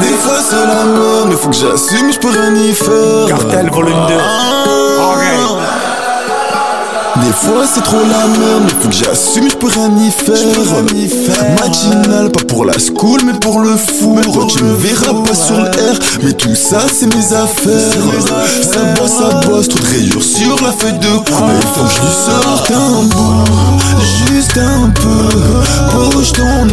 Des fois c'est la merde, mais faut que j'assume, je peux rien y faire. Cartel volume 2. Des fois c'est trop la merde, mais faut que j'assume, je peux rien y faire. Matinal, pas pour la school, mais pour le four. Tu me verras pas sur le R, mais tout ça c'est mes affaires. Ça bosse, ça bosse, trop de rayures sur la feuille de cours. Il faut que je lui sorte un bout, juste un peu. Bouge ton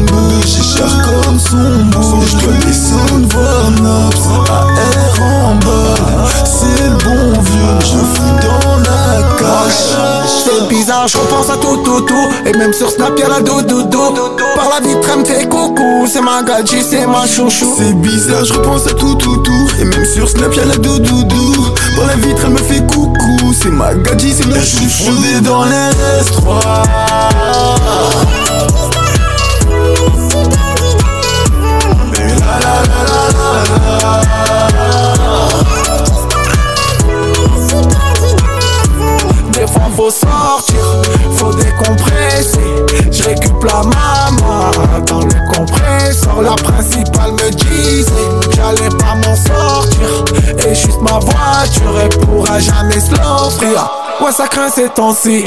j'ai cher comme son bout. Je dois descendre voir Naps, AR en bas. C'est le bon vieux, je fous dans la cache. C'est bizarre, je repense à tout, tout, tout. Et même sur Snap, y'a la dodo. Par la vitre, elle me fait coucou. C'est ma gadji, c'est ma chouchou. C'est bizarre, je repense à tout, tout, tout. Et même sur Snap, y'a la dodo. Par la vitre, elle me fait coucou. C'est ma gadji, c'est ma chouchou. On est dans l'S3. Je récup la maman dans le compresseur. La principale me disait j'allais pas m'en sortir. Et juste ma voiture, elle pourra jamais se l'offrir. Ouais, ça craint ces temps-ci.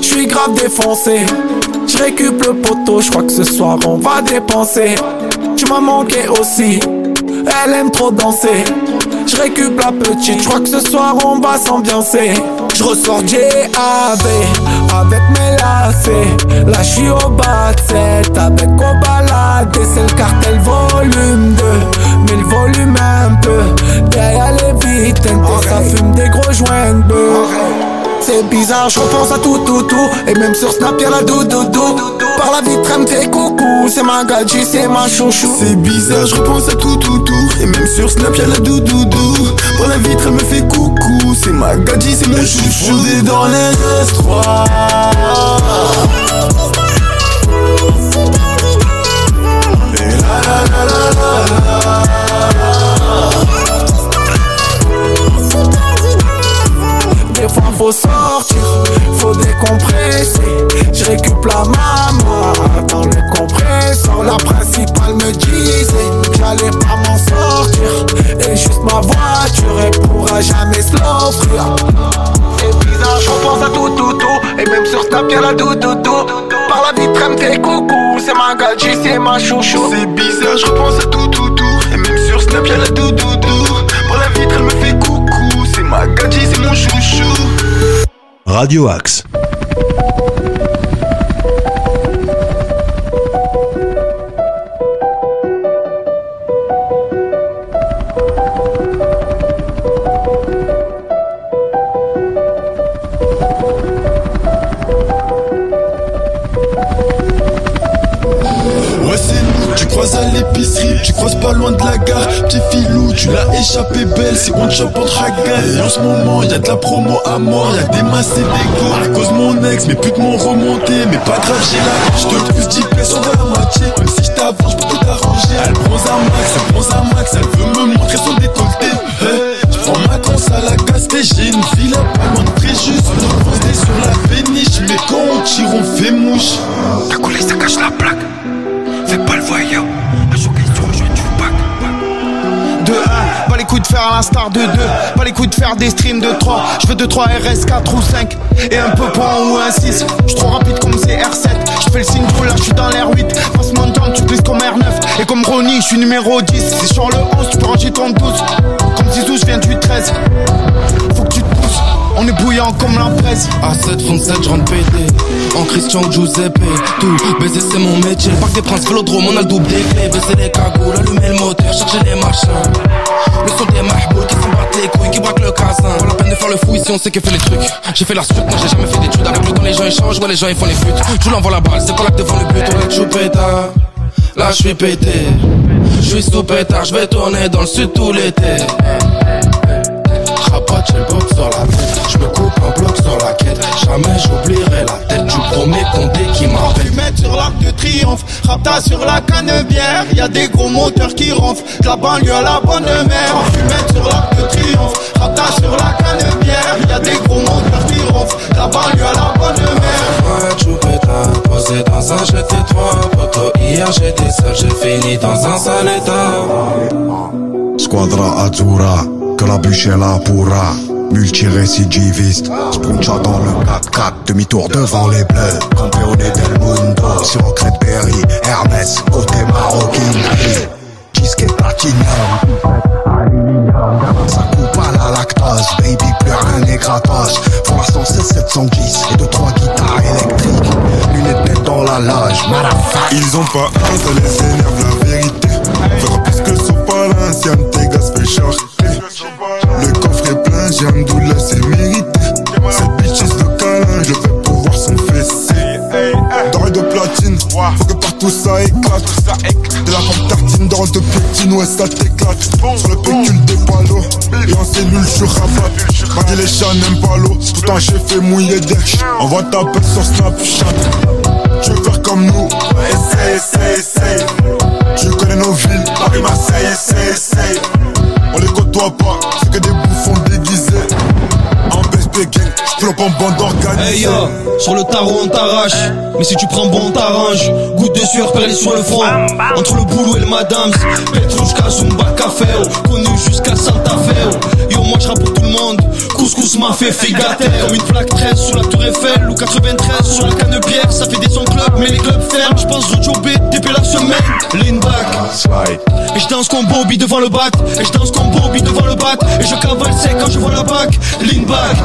Je suis grave défoncé. Je Je récup le poteau, je crois que ce soir on va dépenser. Tu m'as manqué aussi, elle aime trop danser. Je récup la petite, je crois que ce soir on va s'ambiancer. Je ressors JAV lacets. Là je suis au bas de set avec au balade. C'est le cartel volume 2, mais le volume un peu. Derrière les vitres, ça fume des gros joints de. C'est bizarre, je repense à tout, tout, tout. Et même sur Snap, y'a la doudoudou. Par la vitre, elle me fait coucou. C'est ma gadji, c'est ma chouchou. C'est bizarre, je repense à tout, tout, tout. Et même sur Snap, y'a la doudoudou. Par la vitre, elle me fait coucou. C'est ma gadji, c'est mon chouchou. Fondé dans les estroits. Et la la la la la Des faut sortir, faut décompresser. Je récup la maman dans le compresseur. La principale me disait que j'allais pas m'en sortir. Et juste ma voiture, elle pourra jamais se l'offrir. C'est bizarre, je pense à tout, tout, tout. Et même sur Snap, y'a la doudoudou. Par la vitre, elle me fait coucou. C'est ma gadji, c'est ma chouchou. C'est bizarre, je repense à tout, tout, tout. Et même sur Snap, y'a la doudoudou. Par la vitre, elle me fait coucou. C'est ma gadji, c'est mon chouchou. Radio Axe. Nous, tu croises à l'épicerie, tu croises pas loin de la gare. Petit filou, tu l'as échappé belle, c'est one shop entre Et en ce moment, y a de la promo à mort, y a des masses et des À cause mon ex, mes putes m'ont remonté, mais pas grave, j'ai la Je te plus 10 pièces, on va la moitié. Même si je t'avance, je peux tout arranger. Elle bronze à max, elle bronze à max, elle veut me montrer son décolleté. Hey, Je prends ma conce à la gaspé, j'ai une ville à pas loin de Fréjus Posté sur la péniche, mais quand on tire, on fait mouche. Ta collègue, ça cache la plaque. Fais pas le voyeur. Pas les coups de faire à l'instar de 2 Pas les coups de faire des streams de 3 Je veux 2, 3 RS, 4 ou 5 Et un peu point ou un 6 Je trop rapide comme CR7 Je fais le signe là je suis dans l'air 8 Passe mon temps, tu glisses comme R9 Et comme Ronnie, je suis numéro 10 C'est sur le 11, tu peux ranger ton 12 Comme Zizou, je viens du 13 Faut que tu te pousses. On est bouillant comme la presse. A7, front 7, je rentre pété. En Christian ou Tout, baiser c'est mon métier. Le parc des princes, vélodrome, on a le double des clés Baisser les cagoules, allumer le moteur, charger les machins. Le son des mahbouls qui s'en battent les couilles, qui braquent le casin Pas la peine de faire le fou ici, on sait qui fait les trucs. J'ai fait la suite, moi j'ai jamais fait d'études. Avec le temps les gens échangent, ouais les gens ils font les putes. Je l'envoie la balle, c'est pas là que devant le but. Tu pétard. Là je suis pété. Je suis sous pétard, je vais tourner dans le sud tout l'été. Le box la rapta sur la canebière. Y a des gros moteurs qui ronflent, de la banlieue à la bonne mère. Fumette sur l'arc de triomphe, rapta sur la canebière. Y a des gros moteurs qui ronflent, de la banlieue à la bonne mère. Ouais, tu pétard, posé dans un j'étais trois Poto, hier j'étais seul, j'ai fini dans un sale état Squadra Azzurra, que la bûche est là pourra. Multirécidiviste, Spuncha dans le 4-4, demi-tour devant les bleus. Campeone del mundo, sur Berry, Hermès, côté maroquinerie. Disque platinum, ça coupe à la lactose, baby plus rien n'est gratos. Pour l'instant c'est 710 et 2-3 guitares électriques. Lunettes tête dans la loge, motherfucker. Ils ont pas un, ça les énerve la vérité. Faire plus que son palancienne, tes gars fait coffre est plein, j'ai un douleur, c'est mérité. Cette bitch is le câlin, je vais pouvoir son fessé. De platine, faut que partout ça éclate. De la femme tartine, doré de platine, ouais ça t'éclate. Sur le pécule des palos, et en cellule je rabatte. Mardi les chats n'aiment pas l'eau, tout un j'ai fait mouiller des Envoie ta pelle sur Snapchat. Tu veux faire comme nous, essaye, essaye, essaye. Tu connais nos villes, Paris, Marseille, essaye, essaye. On les côtoie pas, c'est que des bouffons déguisés. En BSP gang, j'plombe en bande organisée. Hey sur le tarot on t'arrache Mais si tu prends bon on t'arrange Goutte de sueur perlée sur le front Entre le boulot et le madame Petrushka, Zumba, Café oh. Connu jusqu'à Santa Fe oh. Yo moi j'rappe pour tout le monde Couscous m'a fait figataire Comme une plaque 13 sous la tour Eiffel Ou 93 sur la canne pierre Ça fait des sons club mais les clubs ferment Je pense rejober TP la semaine back Et je danse comme Bobby devant le bac. Et je danse comme Bobby devant le bac. Et je cavale sec quand je vois la bac. Lean back.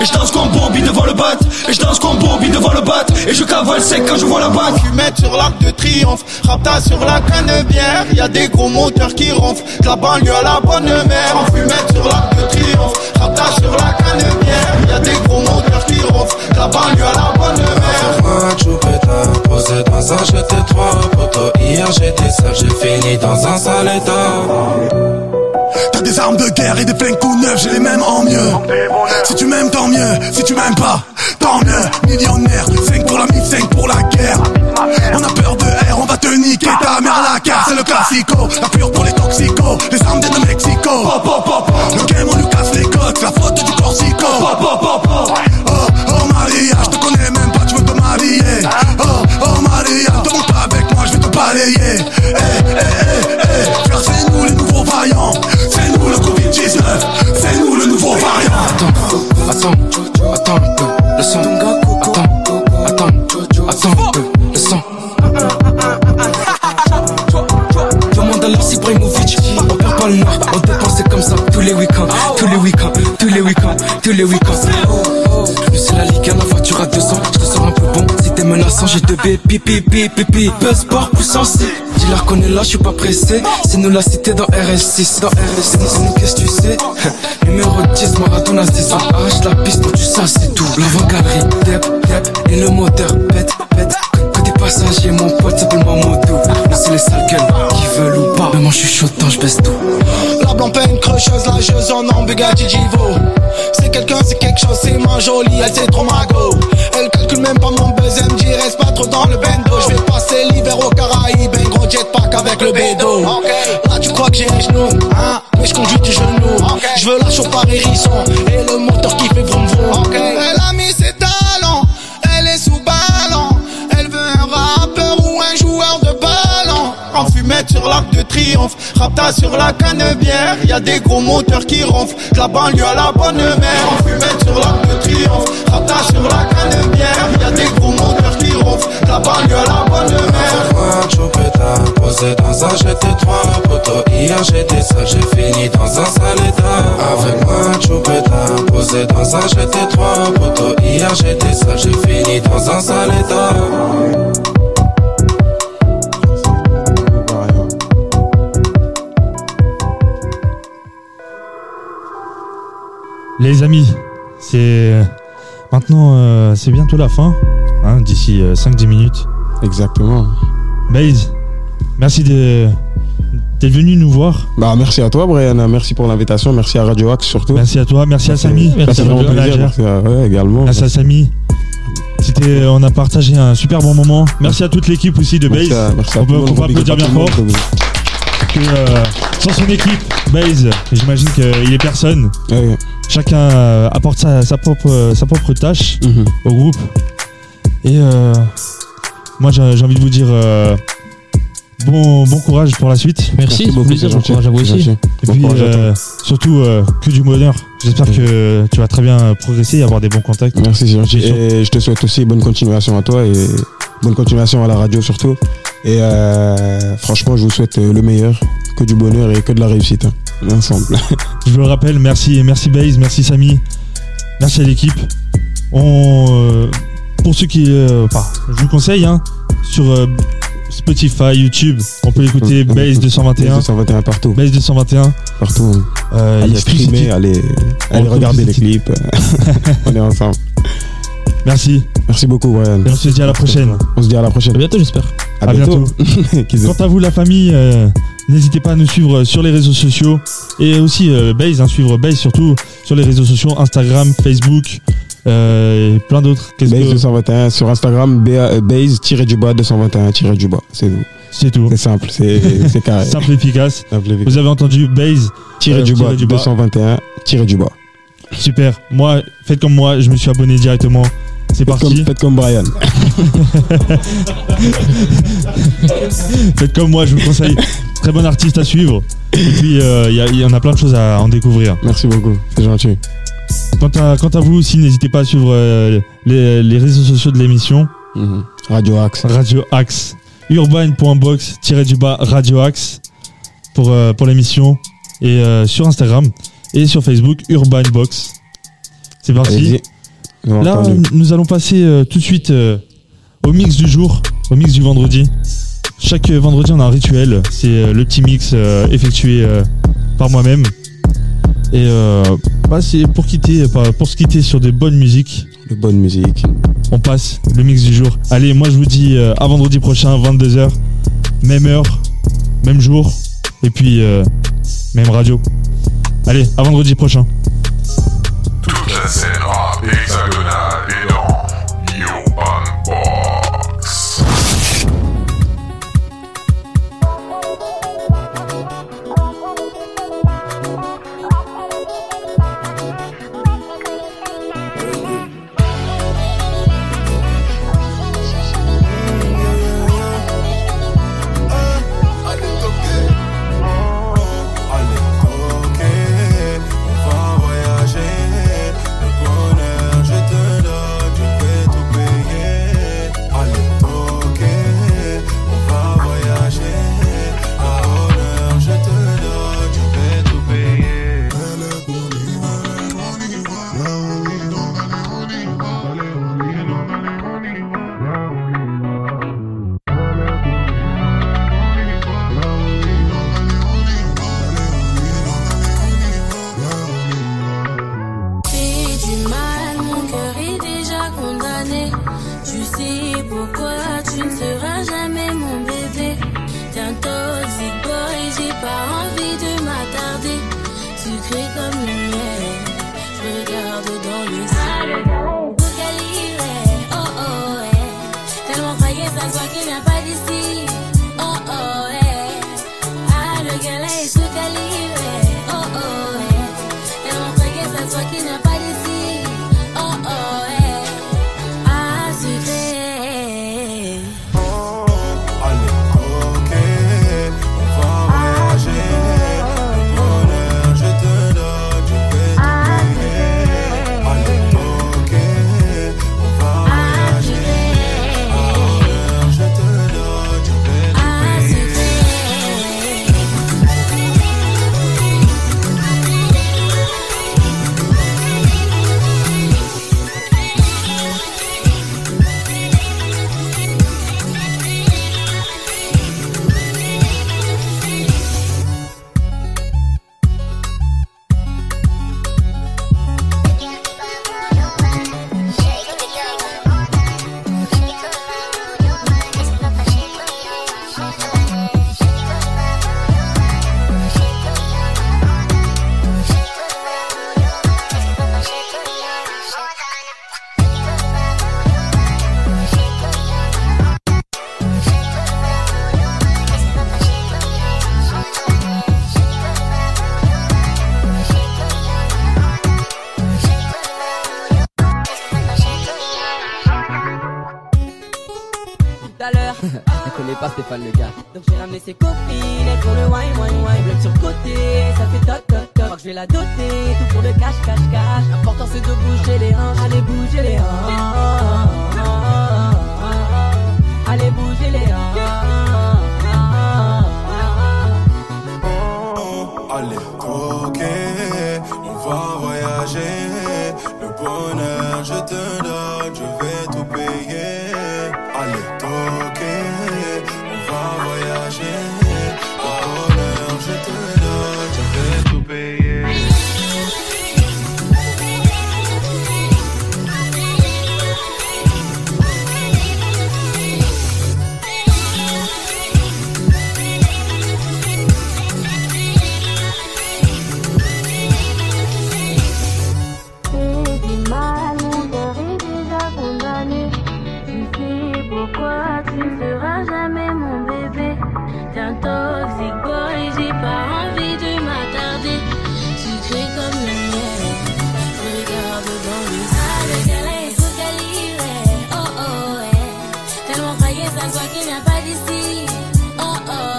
Et je danse comme Bobby devant le bat. Et je danse comme Bobby devant le bat. Et je cavale sec quand je vois la bac. Fumette sur l'arc de triomphe, rapta sur la canne bière. Y a des gros moteurs qui ronflent, de la banlieue à la bonne mère. En fumette sur l'arc de triomphe, rapta sur la canne bière. Y a des gros moteurs qui ronflent, de la banlieue à la bonne mère. Moi, Choupeta, posé dans un j'étais trois poteaux. Hier j'étais seul, j'ai fini dans un sale état. T'as des armes de guerre et des flingues tout neufs, j'ai les mêmes en mieux. Si tu m'aimes, tant mieux. Si tu m'aimes pas, tant mieux. Millionnaire, 5 pour la mise, 5 pour la guerre. On a peur de R, on va te niquer ta mère à la carte. C'est le classico, la pure pour les toxicos. Les armes viennent de Mexico. Le game, on lui casse les côtes, la faute du Corsico. Oh, oh Maria, je te connais Eh, eh, eh, c'est nous les nouveaux vaillants. C'est nous le Covid-19, c'est nous le nouveau variant. Attends, attends un peu, le son. Attends, attends, attends un peu, le son. Demande à Larsi Ibrahimovic, on perd pas le nord, on dépense comme ça tous les week-ends, tous les week-ends, tous les week-ends, tous les week-ends. Nous c'est la Ligue 1, la voiture à 200, je te sors un peu bon, si menaçant, j'ai deux B, pipi, pipi, pipi, buzz sport, puissance C. Dis-leur qu'on est là, je suis pas pressé, c'est nous la cité dans RS6, dans RS6, c'est nous qu'est-ce que tu sais? [LAUGHS] Numéro 10, Maradona, c'est ça, arrache la piste, moi tu sais, c'est tout. L'avant-galerie, dep, dep, et le moteur, pète, pète. Côté passager, mon pote s'appelle Mamoudou. Nous c'est les sales gueules qui veulent ou pas, moi je suis chaud, je baisse tout. La blanc peine crecheuse, la jeuse en Bugatti Givo. C'est quelqu'un, c'est quelque chose, c'est ma jolie, elle c'est trop mago. Calcule même pas mon buzz, dit reste pas trop dans le bendo. Je vais passer l'hiver au Caraïbes, un gros jetpack avec le bédo. Là tu crois que j'ai les genoux, hein, mais je conduis du genou. Je veux la chauffe par hérisson et le moteur qui fait vroom vroom. Elle a mis fumette sur l'arc de triomphe, rapta sur la canne bière. Y a des gros moteurs qui ronflent, de la banlieue à la bonne mère. En fumette sur l'arc de triomphe, rapta sur la canne bière. Y a des gros moteurs qui ronflent, de la banlieue à la bonne mère. Moi, Choupeta, posé dans un j'étais trois poteaux. Hier j'étais seul, j'ai fini dans un sale état. Avec moi, Choupeta, posé dans un j'étais trois poteaux. Hier j'étais seul, j'ai fini dans un sale état. Les amis, c'est maintenant euh, c'est bientôt la fin, hein, d'ici 5-10 minutes. Exactement. Baze, merci de- d'être venu nous voir. Bah, merci à toi, Brian. Merci pour l'invitation. Merci à Radio Axe surtout. Merci à toi, merci à Samy. Fait vraiment Radio plaisir. Merci à- ouais, également. Merci à Samy. C'était, on a partagé un super bon moment. Merci à toute l'équipe aussi de Merci Baze. à- merci à on peut, on peut applaudir bien à fort. que, euh, sans son équipe, Baze, j'imagine qu'il est personne. Chacun euh, apporte sa, sa propre, sa propre tâche Mhm. au groupe. Et euh, moi, j'ai envie de vous dire euh, bon, bon courage pour la suite. Merci, Merci beaucoup, plaisir, bon courage à vous aussi. Et Bon puis, euh, surtout, euh, que du bonheur. J'espère que tu vas très bien progresser et avoir des bons contacts. Merci, c'est gentil. Et je te souhaite aussi bonne continuation à toi et bonne continuation à la radio surtout. Et euh, franchement, je vous souhaite euh, le meilleur, que du bonheur et que de la réussite. hein, ensemble. Je vous le rappelle, merci, merci Baze, merci Samy, merci à l'équipe. On, euh, pour ceux qui, euh, je vous conseille, hein, sur Spotify, YouTube, on peut écouter Base 221. Base 221 partout. Base 221. Partout. hein. Allez streamer, allez, allez regarder les clips. [LAUGHS] on est ensemble. Merci. Merci beaucoup, Brian. Et on se dit à la prochaine. On se dit à la prochaine. À bientôt, j'espère. À, bientôt. [LAUGHS] Quant à vous, la famille, euh, n'hésitez pas à nous suivre sur les réseaux sociaux et aussi euh, Base, hein, suivre Base surtout sur les réseaux sociaux Instagram, Facebook euh, et plein d'autres. Qu'est-ce Base que- 221 sur Instagram, euh, base-du-bas 221-du-bas. C'est tout. C'est tout. C'est simple, [LAUGHS] c'est carré. Simple et efficace. Simple et efficace. Vous avez entendu Base Tiré euh, du bas, tiré du bas. 221, tiré du bas. Super. Moi, faites comme moi, je me suis abonné directement. C'est parti. comme, faites comme Brian. [LAUGHS] Faites comme moi, je vous conseille. Très bon artiste à suivre. Et puis, euh, il y en a plein de choses à en découvrir. Merci beaucoup, c'est gentil. Quant à, quant à vous aussi, n'hésitez pas à suivre euh, les, les réseaux sociaux de l'émission. Mhm. Radio Axe. Radio Axe. Urban.box, tiré du bas, Radio Axe pour, euh, pour l'émission. Et sur Instagram et sur Facebook, Urban Box. C'est parti. Là, entendu. nous allons passer euh, tout de suite euh, au mix du jour, au mix du vendredi. Chaque euh, vendredi, on a un rituel. C'est euh, le petit mix euh, effectué euh, par moi-même. Et euh, bah, c'est pour quitter, pas- pour se quitter sur des bonnes musiques. De bonne musique. On passe le mix du jour. Allez, moi je vous dis euh, à vendredi prochain, 22h, même heure, même jour, et puis euh, même radio. Allez, à vendredi prochain. Toute la scène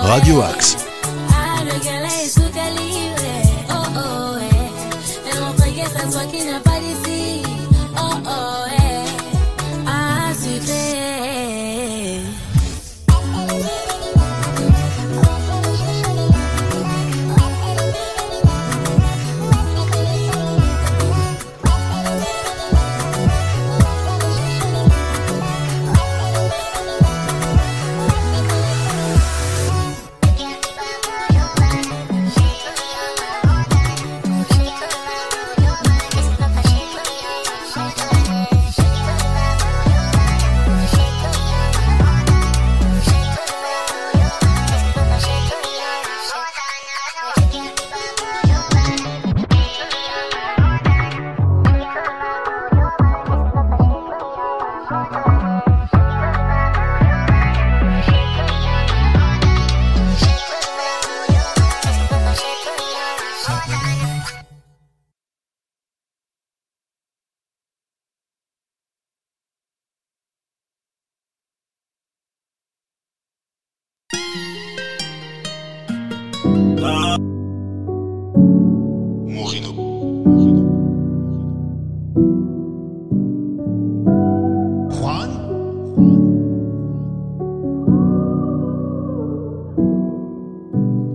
Radio. Axe.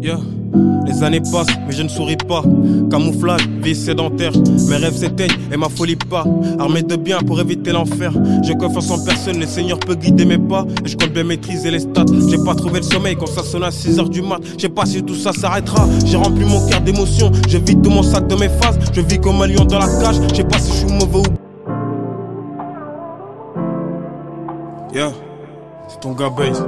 Yeah. Les années passent, mais je ne souris pas. Camouflage, vie sédentaire. Mes rêves s'éteignent et ma folie pas. Armé de bien pour éviter l'enfer. J'ai confiance en personne, le Seigneur peut guider mes pas. Et je compte bien maîtriser les stats. J'ai pas trouvé le sommeil quand ça sonne à 6h du mat. Je sais pas si tout ça s'arrêtera. J'ai rempli mon cœur d'émotions. Je vide tout mon sac de mes phases. Je vis comme un lion dans la cage. Je sais pas si je suis mauvais ou. Yeah, c'est ton gars base.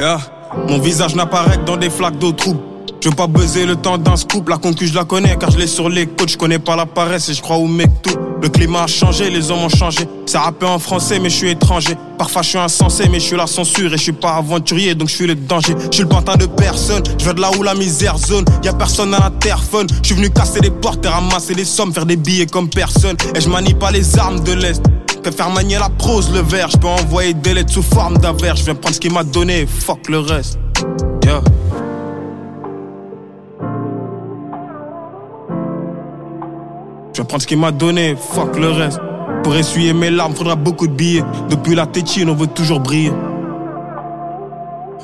Mon visage n'apparaît que dans des flaques d'eau trouble. Je veux pas buzzer le temps d'un scoop. La concu, je la connais car je l'ai sur les côtes. Je connais pas la paresse et je crois au mec tout. Le climat a changé, les hommes ont changé. Ça rappé en français, mais je suis étranger. Parfois, je suis insensé, mais je suis la censure. Et je suis pas aventurier, donc je suis le danger. Je suis le pantin de personne. Je viens de là où la misère zone. Y a personne à l'interphone. Je suis venu casser les portes et ramasser les sommes, faire des billets comme personne. Et je manie pas les armes de l'Est. Faire manier la prose, le verre. Je peux envoyer des lettres sous forme d'avers. Je viens prendre ce qu'il m'a donné, fuck le reste. Je vais prendre ce qu'il m'a donné, fuck le reste. Pour essuyer mes larmes, faudra beaucoup de billets. Depuis la tétine, on veut toujours briller.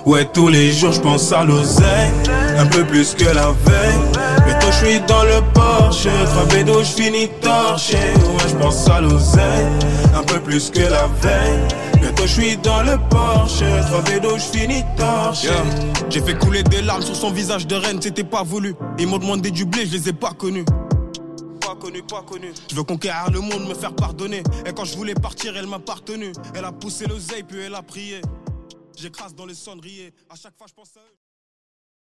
Ouais, tous les jours je pense à l'oseille, un peu plus que la veille. Mais toi je suis dans le Porsche, trois d'eau je finis torché. Ouais, je pense à l'oseille, un peu plus que la veille. Toi je suis dans le Porsche, trois d'eau je finis torché. J'ai fait couler des larmes sur son visage de reine, c'était pas voulu. Ils m'ont demandé du blé, je les ai pas connus. Pas connu, pas connu. Je veux conquérir le monde, me faire pardonner. Et quand je voulais partir, elle m'a partenu. Elle a poussé l'oseille, puis elle a prié. J'écrase dans le cendrier. À chaque fois, je pense à eux.